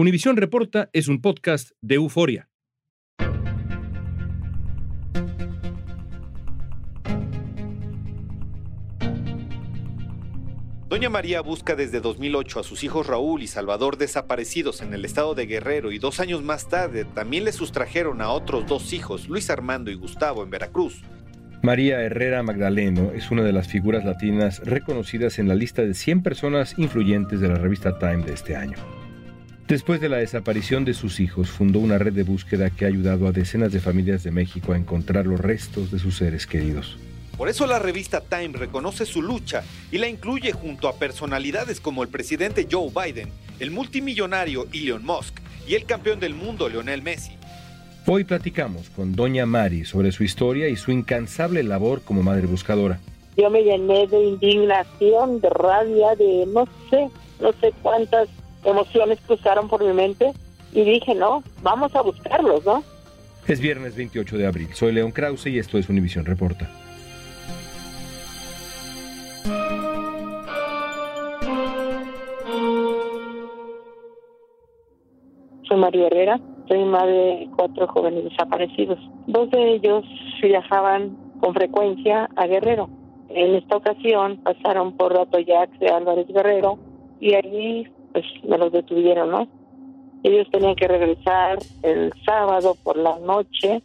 Univisión Reporta es un podcast de euforia. Doña María busca desde 2008 a sus hijos Raúl y Salvador desaparecidos en el estado de Guerrero y dos años más tarde también le sustrajeron a otros dos hijos, Luis Armando y Gustavo, en Veracruz. María Herrera Magdaleno es una de las figuras latinas reconocidas en la lista de 100 personas influyentes de la revista Time de este año. Después de la desaparición de sus hijos, fundó una red de búsqueda que ha ayudado a decenas de familias de México a encontrar los restos de sus seres queridos. Por eso la revista Time reconoce su lucha y la incluye junto a personalidades como el presidente Joe Biden, el multimillonario Elon Musk y el campeón del mundo Lionel Messi. Hoy platicamos con Doña Mari sobre su historia y su incansable labor como madre buscadora. Yo me llené de indignación, de rabia, de no sé, no sé cuántas emociones cruzaron por mi mente y dije, no, vamos a buscarlos, ¿no? Es viernes 28 de abril. Soy León Krause y esto es Univisión Reporta. Soy María Herrera, soy madre de cuatro jóvenes desaparecidos. Dos de ellos viajaban con frecuencia a Guerrero. En esta ocasión pasaron por Atoyac de Álvarez Guerrero y allí pues me los detuvieron, ¿no? Ellos tenían que regresar el sábado por la noche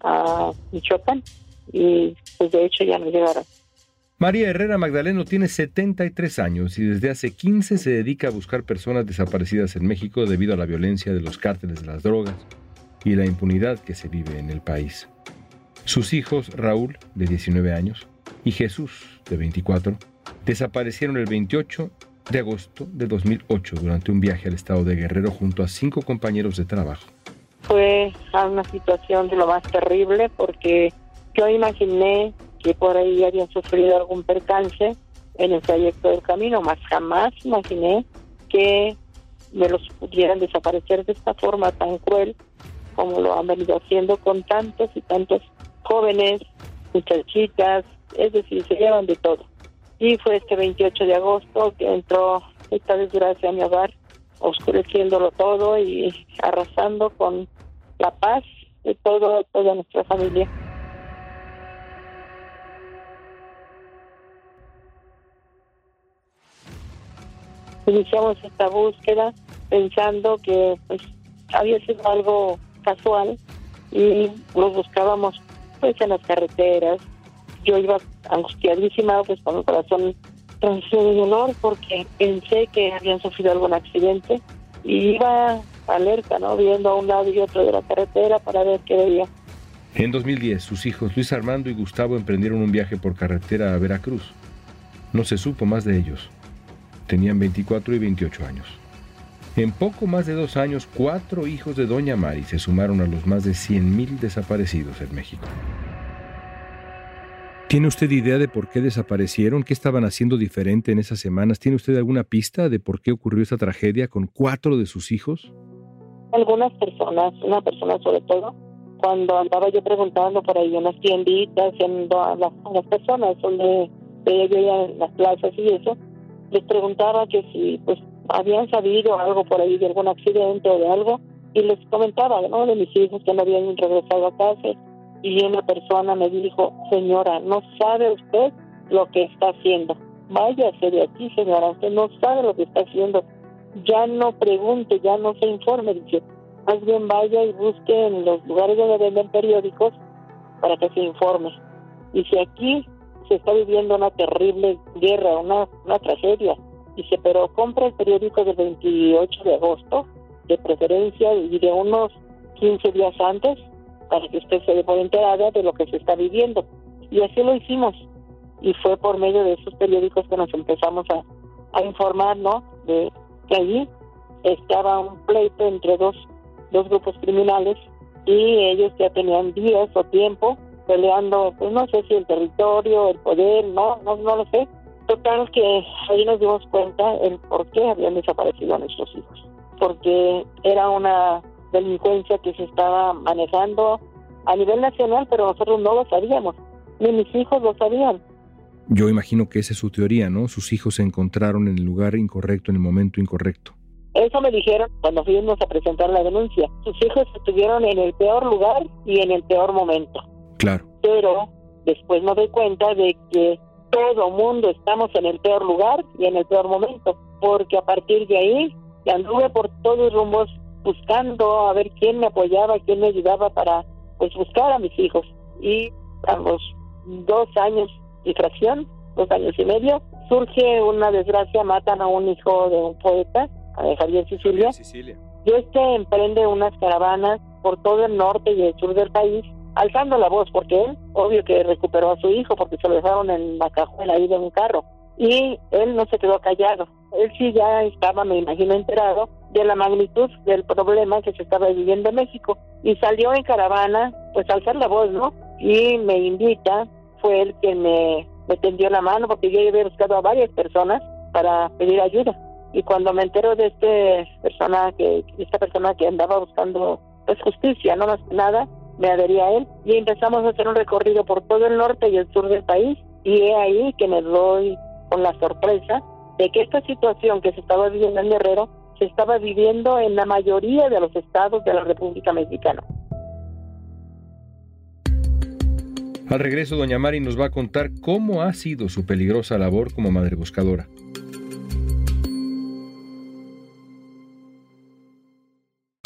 a Michoacán y pues de hecho ya no llegaron. María Herrera Magdaleno tiene 73 años y desde hace 15 se dedica a buscar personas desaparecidas en México debido a la violencia de los cárteles de las drogas y la impunidad que se vive en el país. Sus hijos, Raúl, de 19 años, y Jesús, de 24, desaparecieron el 28 de agosto de 2008 durante un viaje al estado de Guerrero junto a cinco compañeros de trabajo. Fue una situación de lo más terrible porque yo imaginé que por ahí habían sufrido algún percance en el trayecto del camino, más jamás imaginé que me los pudieran desaparecer de esta forma tan cruel como lo han venido haciendo con tantos y tantos jóvenes, muchachitas, es decir, se llevan de todo. Y fue este 28 de agosto que entró esta desgracia a mi hogar, oscureciéndolo todo y arrasando con la paz de todo, toda nuestra familia. Iniciamos esta búsqueda pensando que pues había sido algo casual y los buscábamos pues en las carreteras, yo iba angustiadísima, pues con el corazón trance de dolor porque pensé que habían sufrido algún accidente y iba alerta, ¿no? Viendo a un lado y otro de la carretera para ver qué veía. En 2010, sus hijos Luis Armando y Gustavo emprendieron un viaje por carretera a Veracruz. No se supo más de ellos. Tenían 24 y 28 años. En poco más de dos años, cuatro hijos de Doña Mari se sumaron a los más de 100.000 desaparecidos en México. ¿Tiene usted idea de por qué desaparecieron? ¿Qué estaban haciendo diferente en esas semanas? ¿Tiene usted alguna pista de por qué ocurrió esta tragedia con cuatro de sus hijos? Algunas personas, una persona sobre todo, cuando andaba yo preguntando por ahí en las tienditas, las, a las personas donde veía yo en las plazas y eso, les preguntaba que si pues habían sabido algo por ahí de algún accidente o de algo y les comentaba ¿no? de mis hijos que no habían regresado a casa y una persona me dijo señora no sabe usted lo que está haciendo. Váyase de aquí señora usted no sabe lo que está haciendo. Ya no pregunte ya no se informe dice más bien vaya y busque en los lugares donde venden periódicos para que se informe dice aquí se está viviendo una terrible guerra una, una tragedia Dice, pero compra el periódico del 28 de agosto, de preferencia, y de unos 15 días antes, para que usted se dé por enterada de lo que se está viviendo. Y así lo hicimos. Y fue por medio de esos periódicos que nos empezamos a, a informar, ¿no? De que allí estaba un pleito entre dos, dos grupos criminales y ellos ya tenían días o tiempo peleando, pues no sé si el territorio, el poder, no, no, no lo sé, Total que ahí nos dimos cuenta el por qué habían desaparecido a nuestros hijos. Porque era una delincuencia que se estaba manejando a nivel nacional, pero nosotros no lo sabíamos, ni mis hijos lo sabían. Yo imagino que esa es su teoría, ¿no? Sus hijos se encontraron en el lugar incorrecto, en el momento incorrecto. Eso me dijeron cuando fuimos a presentar la denuncia. Sus hijos estuvieron en el peor lugar y en el peor momento. Claro. Pero después me doy cuenta de que todo mundo estamos en el peor lugar y en el peor momento, porque a partir de ahí anduve por todos los rumbos buscando a ver quién me apoyaba, quién me ayudaba para pues buscar a mis hijos. Y a los dos años y fracción, dos años y medio, surge una desgracia, matan a un hijo de un poeta, a Javier Sicilia. Sicilia. Y este emprende unas caravanas por todo el norte y el sur del país alzando la voz, porque él, obvio que recuperó a su hijo, porque se lo dejaron en la cajuela ahí de un carro. Y él no se quedó callado. Él sí ya estaba, me imagino, enterado de la magnitud del problema que se estaba viviendo en México. Y salió en caravana, pues alzar la voz, ¿no? Y me invita, fue él quien me, me tendió la mano, porque yo había buscado a varias personas para pedir ayuda. Y cuando me entero de este persona que, esta persona que andaba buscando pues justicia, no más que nada, me adherí a él y empezamos a hacer un recorrido por todo el norte y el sur del país y he ahí que me doy con la sorpresa de que esta situación que se estaba viviendo en Guerrero se estaba viviendo en la mayoría de los estados de la República Mexicana. Al regreso, doña Mari nos va a contar cómo ha sido su peligrosa labor como madre buscadora.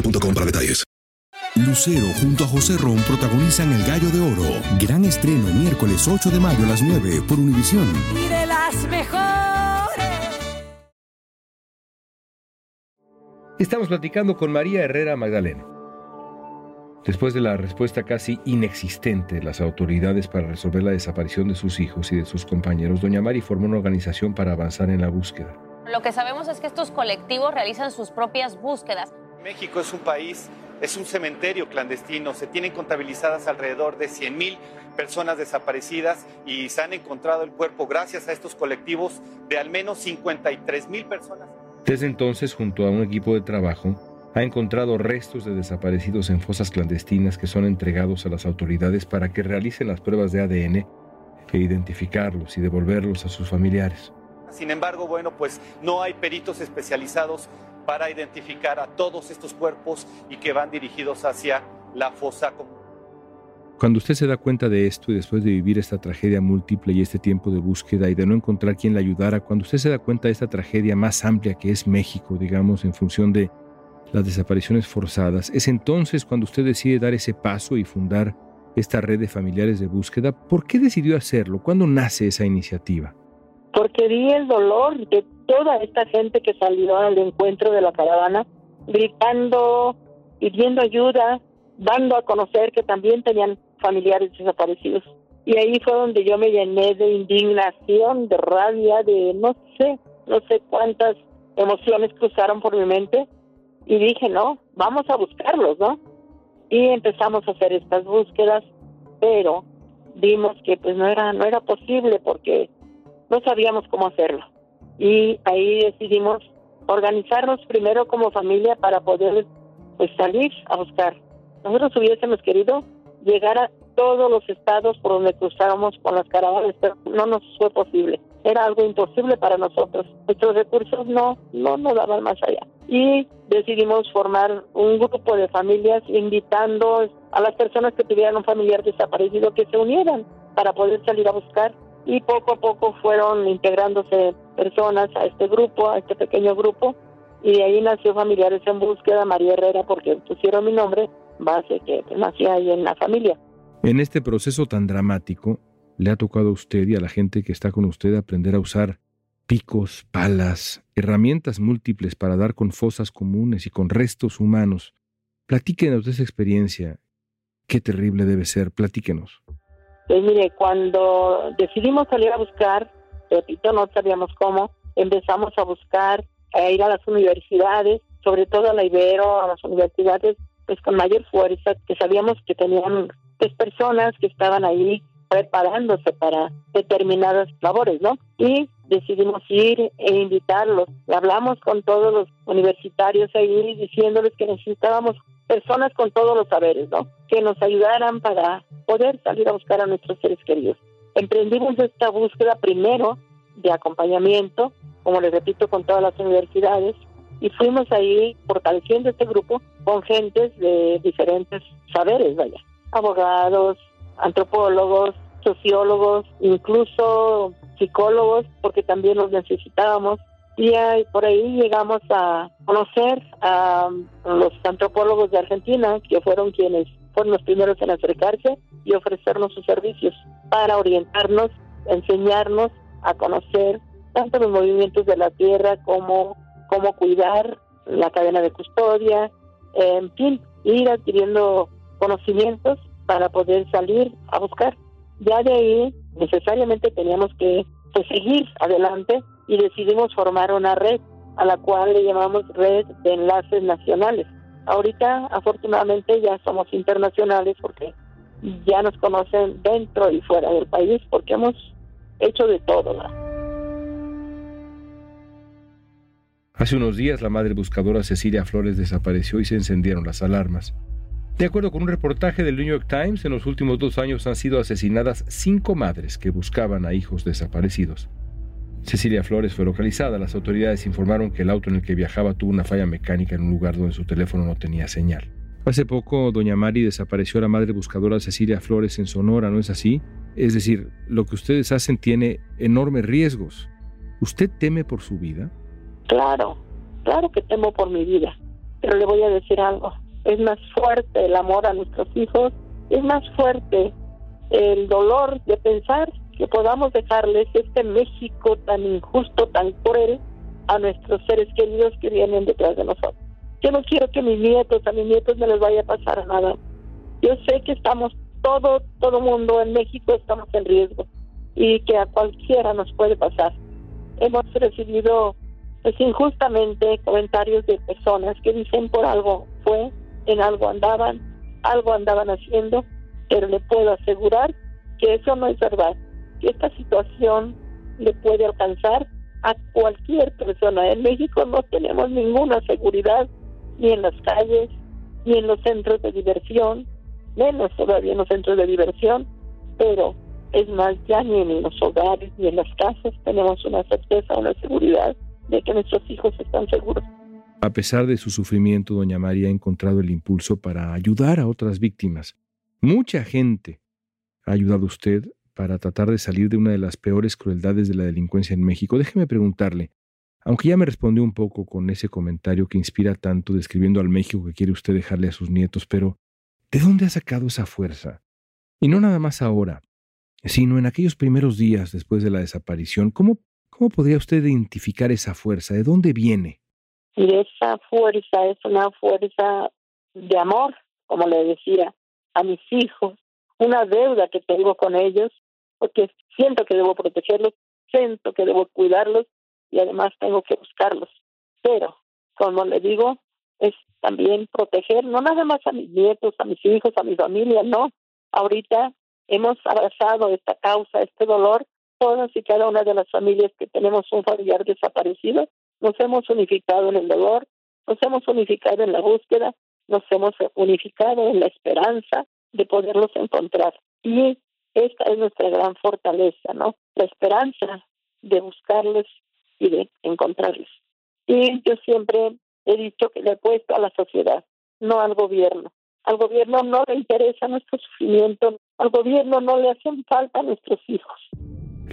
boostmobile.com para detalles. Lucero junto a José Ron protagonizan El Gallo de Oro. Gran estreno miércoles 8 de mayo a las 9 por Univisión. Y de las mejores. Estamos platicando con María Herrera Magdaleno. Después de la respuesta casi inexistente de las autoridades para resolver la desaparición de sus hijos y de sus compañeros, doña Mari formó una organización para avanzar en la búsqueda. Lo que sabemos es que estos colectivos realizan sus propias búsquedas. México es un país, es un cementerio clandestino. Se tienen contabilizadas alrededor de 100.000 personas desaparecidas y se han encontrado el cuerpo gracias a estos colectivos de al menos 53.000 personas. Desde entonces, junto a un equipo de trabajo, ha encontrado restos de desaparecidos en fosas clandestinas que son entregados a las autoridades para que realicen las pruebas de ADN e identificarlos y devolverlos a sus familiares. Sin embargo, bueno, pues no hay peritos especializados para identificar a todos estos cuerpos y que van dirigidos hacia la fosa común. Cuando usted se da cuenta de esto y después de vivir esta tragedia múltiple y este tiempo de búsqueda y de no encontrar quien la ayudara, cuando usted se da cuenta de esta tragedia más amplia que es México, digamos, en función de las desapariciones forzadas, es entonces cuando usted decide dar ese paso y fundar esta red de familiares de búsqueda. ¿Por qué decidió hacerlo? ¿Cuándo nace esa iniciativa? Porque vi el dolor de toda esta gente que salió al encuentro de la caravana, gritando, pidiendo ayuda, dando a conocer que también tenían familiares desaparecidos. Y ahí fue donde yo me llené de indignación, de rabia, de no sé, no sé cuántas emociones cruzaron por mi mente. Y dije, no, vamos a buscarlos, ¿no? Y empezamos a hacer estas búsquedas, pero vimos que pues no era, no era posible porque no sabíamos cómo hacerlo. Y ahí decidimos organizarnos primero como familia para poder pues salir a buscar. Nosotros hubiésemos querido llegar a todos los estados por donde cruzábamos con las caravanas, pero no nos fue posible. Era algo imposible para nosotros. Nuestros recursos no, no nos daban más allá. Y decidimos formar un grupo de familias invitando a las personas que tuvieran un familiar desaparecido que se unieran para poder salir a buscar. Y poco a poco fueron integrándose personas a este grupo, a este pequeño grupo. Y de ahí nació Familiares en Búsqueda, María Herrera, porque pusieron mi nombre base que nació ahí en la familia. En este proceso tan dramático, le ha tocado a usted y a la gente que está con usted aprender a usar picos, palas, herramientas múltiples para dar con fosas comunes y con restos humanos. Platíquenos de esa experiencia. Qué terrible debe ser. Platíquenos. Pues mire, cuando decidimos salir a buscar, repito, no sabíamos cómo, empezamos a buscar, a ir a las universidades, sobre todo a la Ibero, a las universidades pues con mayor fuerza, que sabíamos que tenían pues, personas que estaban ahí preparándose para determinadas labores, ¿no? Y decidimos ir e invitarlos. Hablamos con todos los universitarios ahí diciéndoles que necesitábamos personas con todos los saberes, ¿no? Que nos ayudaran para poder salir a buscar a nuestros seres queridos. Emprendimos esta búsqueda primero de acompañamiento, como les repito, con todas las universidades, y fuimos ahí fortaleciendo este grupo con gentes de diferentes saberes, vaya, abogados, antropólogos, sociólogos, incluso psicólogos, porque también los necesitábamos. Y por ahí llegamos a conocer a los antropólogos de Argentina, que fueron quienes fueron los primeros en acercarse y ofrecernos sus servicios para orientarnos, enseñarnos a conocer tanto los movimientos de la tierra como cómo cuidar la cadena de custodia, en fin, ir adquiriendo conocimientos para poder salir a buscar. Ya de ahí necesariamente teníamos que seguir adelante y decidimos formar una red a la cual le llamamos Red de Enlaces Nacionales. Ahorita, afortunadamente, ya somos internacionales porque ya nos conocen dentro y fuera del país porque hemos hecho de todo. Hace unos días la madre buscadora Cecilia Flores desapareció y se encendieron las alarmas. De acuerdo con un reportaje del New York Times, en los últimos dos años han sido asesinadas cinco madres que buscaban a hijos desaparecidos. Cecilia Flores fue localizada. Las autoridades informaron que el auto en el que viajaba tuvo una falla mecánica en un lugar donde su teléfono no tenía señal. Hace poco, doña Mari desapareció a la madre buscadora Cecilia Flores en Sonora, ¿no es así? Es decir, lo que ustedes hacen tiene enormes riesgos. ¿Usted teme por su vida? Claro, claro que temo por mi vida, pero le voy a decir algo. Es más fuerte el amor a nuestros hijos, es más fuerte el dolor de pensar que podamos dejarles este México tan injusto, tan cruel a nuestros seres queridos que vienen detrás de nosotros. Yo no quiero que mis nietos, a mis nietos no les vaya a pasar nada. Yo sé que estamos todo, todo mundo en México estamos en riesgo y que a cualquiera nos puede pasar. Hemos recibido pues injustamente comentarios de personas que dicen por algo fue, en algo andaban, algo andaban haciendo, pero le puedo asegurar que eso no es verdad, que esta situación le puede alcanzar a cualquier persona. En México no tenemos ninguna seguridad, ni en las calles, ni en los centros de diversión, menos todavía en los centros de diversión, pero Es más, ya ni en los hogares ni en las casas tenemos una certeza, una seguridad de que nuestros hijos están seguros. A pesar de su sufrimiento, doña María ha encontrado el impulso para ayudar a otras víctimas. Mucha gente ha ayudado a usted para tratar de salir de una de las peores crueldades de la delincuencia en México. Déjeme preguntarle, aunque ya me respondió un poco con ese comentario que inspira tanto describiendo al México que quiere usted dejarle a sus nietos, pero ¿de dónde ha sacado esa fuerza? Y no nada más ahora, sino en aquellos primeros días después de la desaparición. ¿Cómo, cómo podría usted identificar esa fuerza? ¿De dónde viene? Y esa fuerza es una fuerza de amor, como le decía, a mis hijos, una deuda que tengo con ellos, porque siento que debo protegerlos, siento que debo cuidarlos y además tengo que buscarlos. Pero, como le digo, es también proteger no nada más a mis nietos, a mis hijos, a mi familia, no. Ahorita hemos abrazado esta causa, este dolor, todas y cada una de las familias que tenemos un familiar desaparecido, nos hemos unificado en el dolor, nos hemos unificado en la búsqueda, nos hemos unificado en la esperanza de poderlos encontrar. Y esta es nuestra gran fortaleza, ¿no? La esperanza de buscarlos y de encontrarlos. Y yo siempre he dicho que le he puesto a la sociedad, no al gobierno. Al gobierno no le interesa nuestro sufrimiento, al gobierno no le hacen falta nuestros hijos.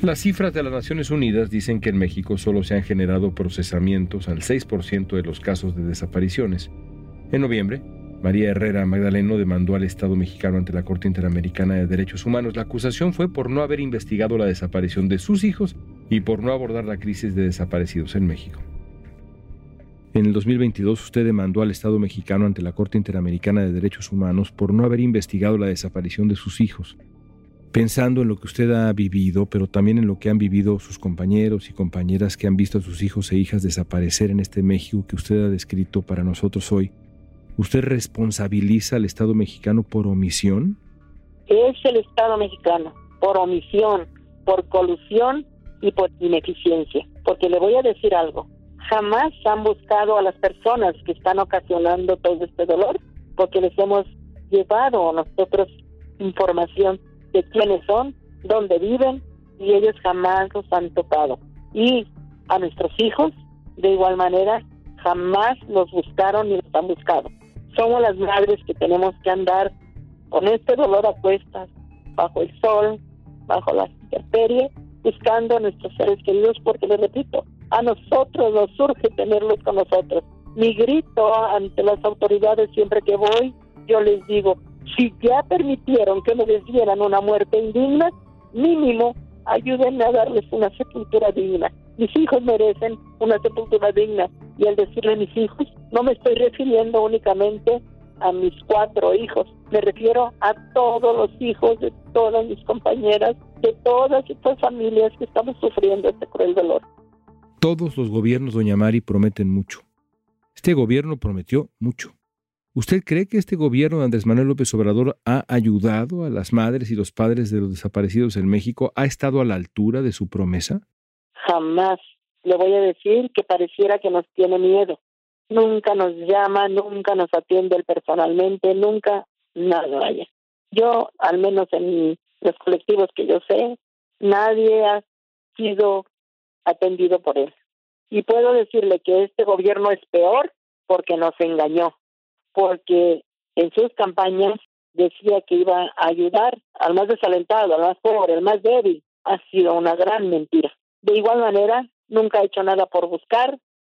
Las cifras de las Naciones Unidas dicen que en México solo se han generado procesamientos al 6% de los casos de desapariciones. En noviembre, María Herrera Magdaleno demandó al Estado mexicano ante la Corte Interamericana de Derechos Humanos. La acusación fue por no haber investigado la desaparición de sus hijos y por no abordar la crisis de desaparecidos en México. En el 2022 usted demandó al Estado mexicano ante la Corte Interamericana de Derechos Humanos por no haber investigado la desaparición de sus hijos. Pensando en lo que usted ha vivido, pero también en lo que han vivido sus compañeros y compañeras que han visto a sus hijos e hijas desaparecer en este México que usted ha descrito para nosotros hoy, ¿usted responsabiliza al Estado mexicano por omisión? Es el Estado mexicano, por omisión, por colusión y por ineficiencia. Porque le voy a decir algo, jamás han buscado a las personas que están ocasionando todo este dolor, porque les hemos llevado nosotros información de quiénes son, dónde viven, y ellos jamás los han tocado. Y a nuestros hijos, de igual manera, jamás los buscaron ni los han buscado. Somos las madres que tenemos que andar con este dolor a cuestas, bajo el sol, bajo la intemperie, buscando a nuestros seres queridos, porque les repito, a nosotros nos surge tenerlos con nosotros. Mi grito ante las autoridades siempre que voy, yo les digo, si ya permitieron que me les dieran una muerte indigna, mínimo ayúdenme a darles una sepultura digna. Mis hijos merecen una sepultura digna. Y al decirle a mis hijos, no me estoy refiriendo únicamente a mis cuatro hijos, me refiero a todos los hijos de todas mis compañeras, de todas estas familias que estamos sufriendo este cruel dolor. Todos los gobiernos, doña Mari, prometen mucho. Este gobierno prometió mucho. ¿Usted cree que este gobierno de Andrés Manuel López Obrador ha ayudado a las madres y los padres de los desaparecidos en México? ¿Ha estado a la altura de su promesa? Jamás. Le voy a decir que pareciera que nos tiene miedo. Nunca nos llama, nunca nos atiende él personalmente, nunca nada vaya. Yo, al menos en los colectivos que yo sé, nadie ha sido atendido por él. Y puedo decirle que este gobierno es peor porque nos engañó, porque en sus campañas decía que iba a ayudar al más desalentado, al más pobre, al más débil. Ha sido una gran mentira. De igual manera, nunca ha hecho nada por buscar,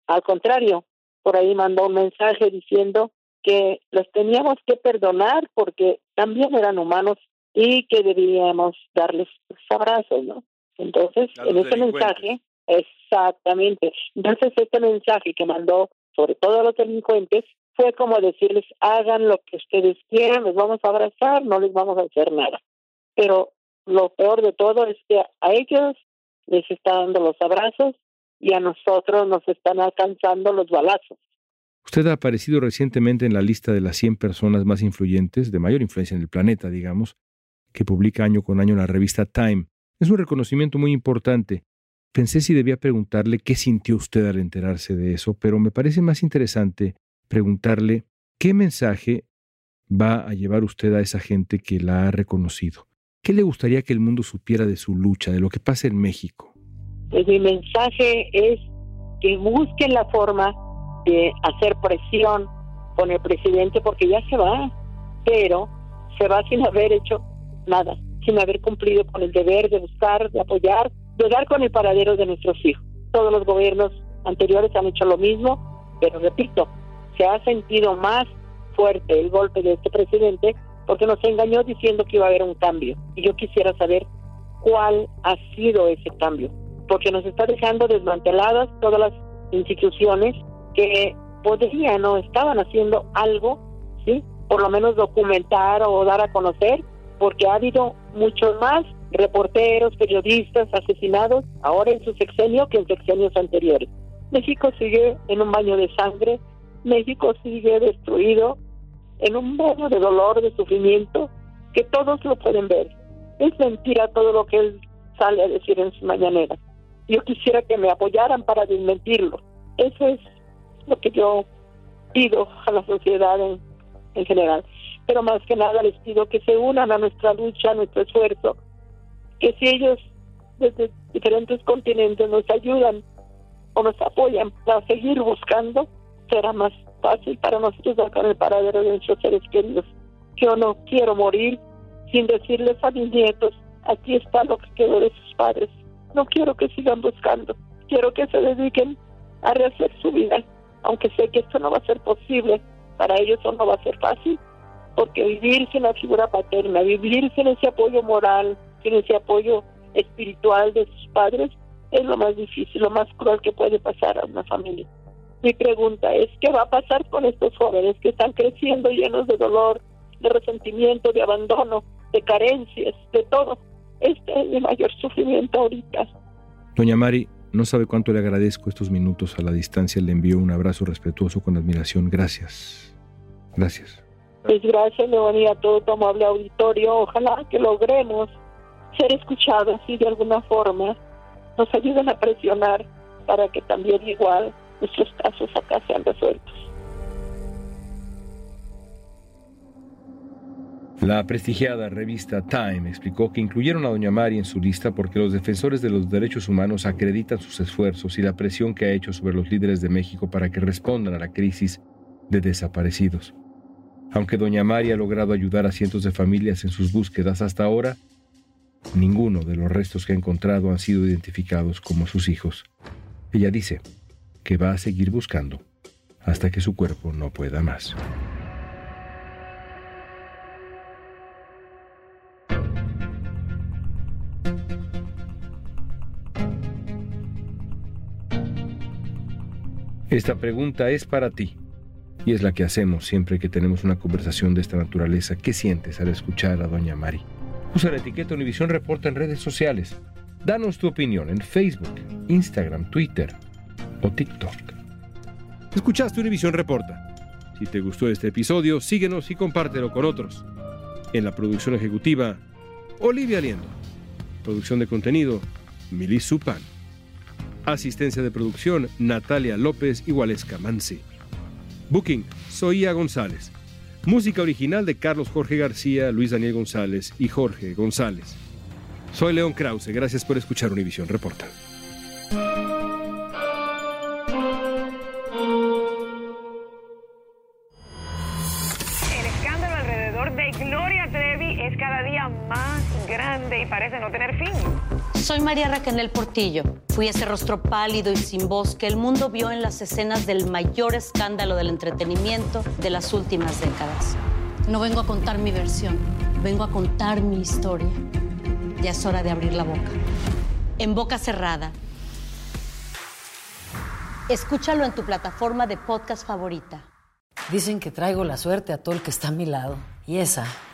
al contrario, por ahí mandó un mensaje diciendo que los teníamos que perdonar porque también eran humanos y que debíamos darles abrazos, ¿no? Entonces, en ese mensaje Exactamente. Entonces, este mensaje que mandó, sobre todo a los delincuentes, fue como decirles, hagan lo que ustedes quieran, les vamos a abrazar, no les vamos a hacer nada. Pero lo peor de todo es que a ellos les está dando los abrazos y a nosotros nos están alcanzando los balazos. Usted ha aparecido recientemente en la lista de las 100 personas más influyentes, de mayor influencia en el planeta, digamos, que publica año con año la revista Time. Es un reconocimiento muy importante Pensé si debía preguntarle qué sintió usted al enterarse de eso, pero me parece más interesante preguntarle qué mensaje va a llevar usted a esa gente que la ha reconocido. ¿Qué le gustaría que el mundo supiera de su lucha, de lo que pasa en México? Pues mi mensaje es que busquen la forma de hacer presión con el presidente porque ya se va, pero se va sin haber hecho nada, sin haber cumplido con el deber de buscar, de apoyar, de dar con el paradero de nuestros hijos. Todos los gobiernos anteriores han hecho lo mismo, pero repito, se ha sentido más fuerte el golpe de este presidente porque nos engañó diciendo que iba a haber un cambio. Y yo quisiera saber cuál ha sido ese cambio, porque nos está dejando desmanteladas todas las instituciones que podrían o estaban haciendo algo, ¿sí? Por lo menos documentar o dar a conocer, porque ha habido muchos más reporteros, periodistas asesinados ahora en su sexenio que en sexenios anteriores. México sigue en un baño de sangre, México sigue destruido en un baño de dolor, de sufrimiento, que todos lo pueden ver. Es mentira todo lo que él sale a decir en su mañanera. Yo quisiera que me apoyaran para desmentirlo. Eso es lo que yo pido a la sociedad en, en general. Pero más que nada les pido que se unan a nuestra lucha, a nuestro esfuerzo, que si ellos desde diferentes continentes nos ayudan o nos apoyan para seguir buscando, será más fácil para nosotros sacar el paradero de nuestros seres queridos. Yo no quiero morir sin decirles a mis nietos, aquí está lo que quedó de sus padres. No quiero que sigan buscando, quiero que se dediquen a rehacer su vida, aunque sé que esto no va a ser posible, para ellos eso no va a ser fácil, porque vivir sin la figura paterna, vivir sin ese apoyo moral, sin ese apoyo espiritual de sus padres, es lo más difícil, lo más cruel que puede pasar a una familia. Mi pregunta es, ¿qué va a pasar con estos jóvenes que están creciendo llenos de dolor, de resentimiento, de abandono, de carencias, de todo? Este es mi mayor sufrimiento ahorita. Doña Mari, no sabe cuánto le agradezco estos minutos a la distancia. Le envío un abrazo respetuoso con admiración. Gracias. Gracias. Pues gracias, Leoní, a todo tu amable auditorio. Ojalá que logremos ser escuchados y de alguna forma nos ayuden a presionar para que también igual nuestros casos acá sean resueltos. La prestigiada revista Time explicó que incluyeron a Doña Mari en su lista porque los defensores de los derechos humanos acreditan sus esfuerzos y la presión que ha hecho sobre los líderes de México para que respondan a la crisis de desaparecidos. Aunque Doña Mari ha logrado ayudar a cientos de familias en sus búsquedas hasta ahora, ninguno de los restos que ha encontrado han sido identificados como sus hijos. Ella dice que va a seguir buscando hasta que su cuerpo no pueda más. Esta pregunta es para ti y es la que hacemos siempre que tenemos una conversación de esta naturaleza. ¿Qué sientes al escuchar a Doña Mari? Usa la etiqueta Univisión Reporta en redes sociales. Danos tu opinión en Facebook, Instagram, Twitter TikTok. Escuchaste Univisión Reporta. Si te gustó este episodio, síguenos y compártelo con otros. En la producción ejecutiva, Olivia Liendo. Producción de contenido, Milis Supan. Asistencia de producción, Natalia López y Waleska Mansi. Booking, Soía González. Música original de Carlos Jorge García, Luis Daniel González y Jorge González. Soy León Krause, gracias por escuchar Univisión Reporta. Soy María Raquel Portillo. Fui ese rostro pálido y sin voz que el mundo vio en las escenas del mayor escándalo del entretenimiento de las últimas décadas. No vengo a contar mi versión, vengo a contar mi historia. Ya es hora de abrir la boca. En boca cerrada. Escúchalo en tu plataforma de podcast favorita. Dicen que traigo la suerte a todo el que está a mi lado. Y esa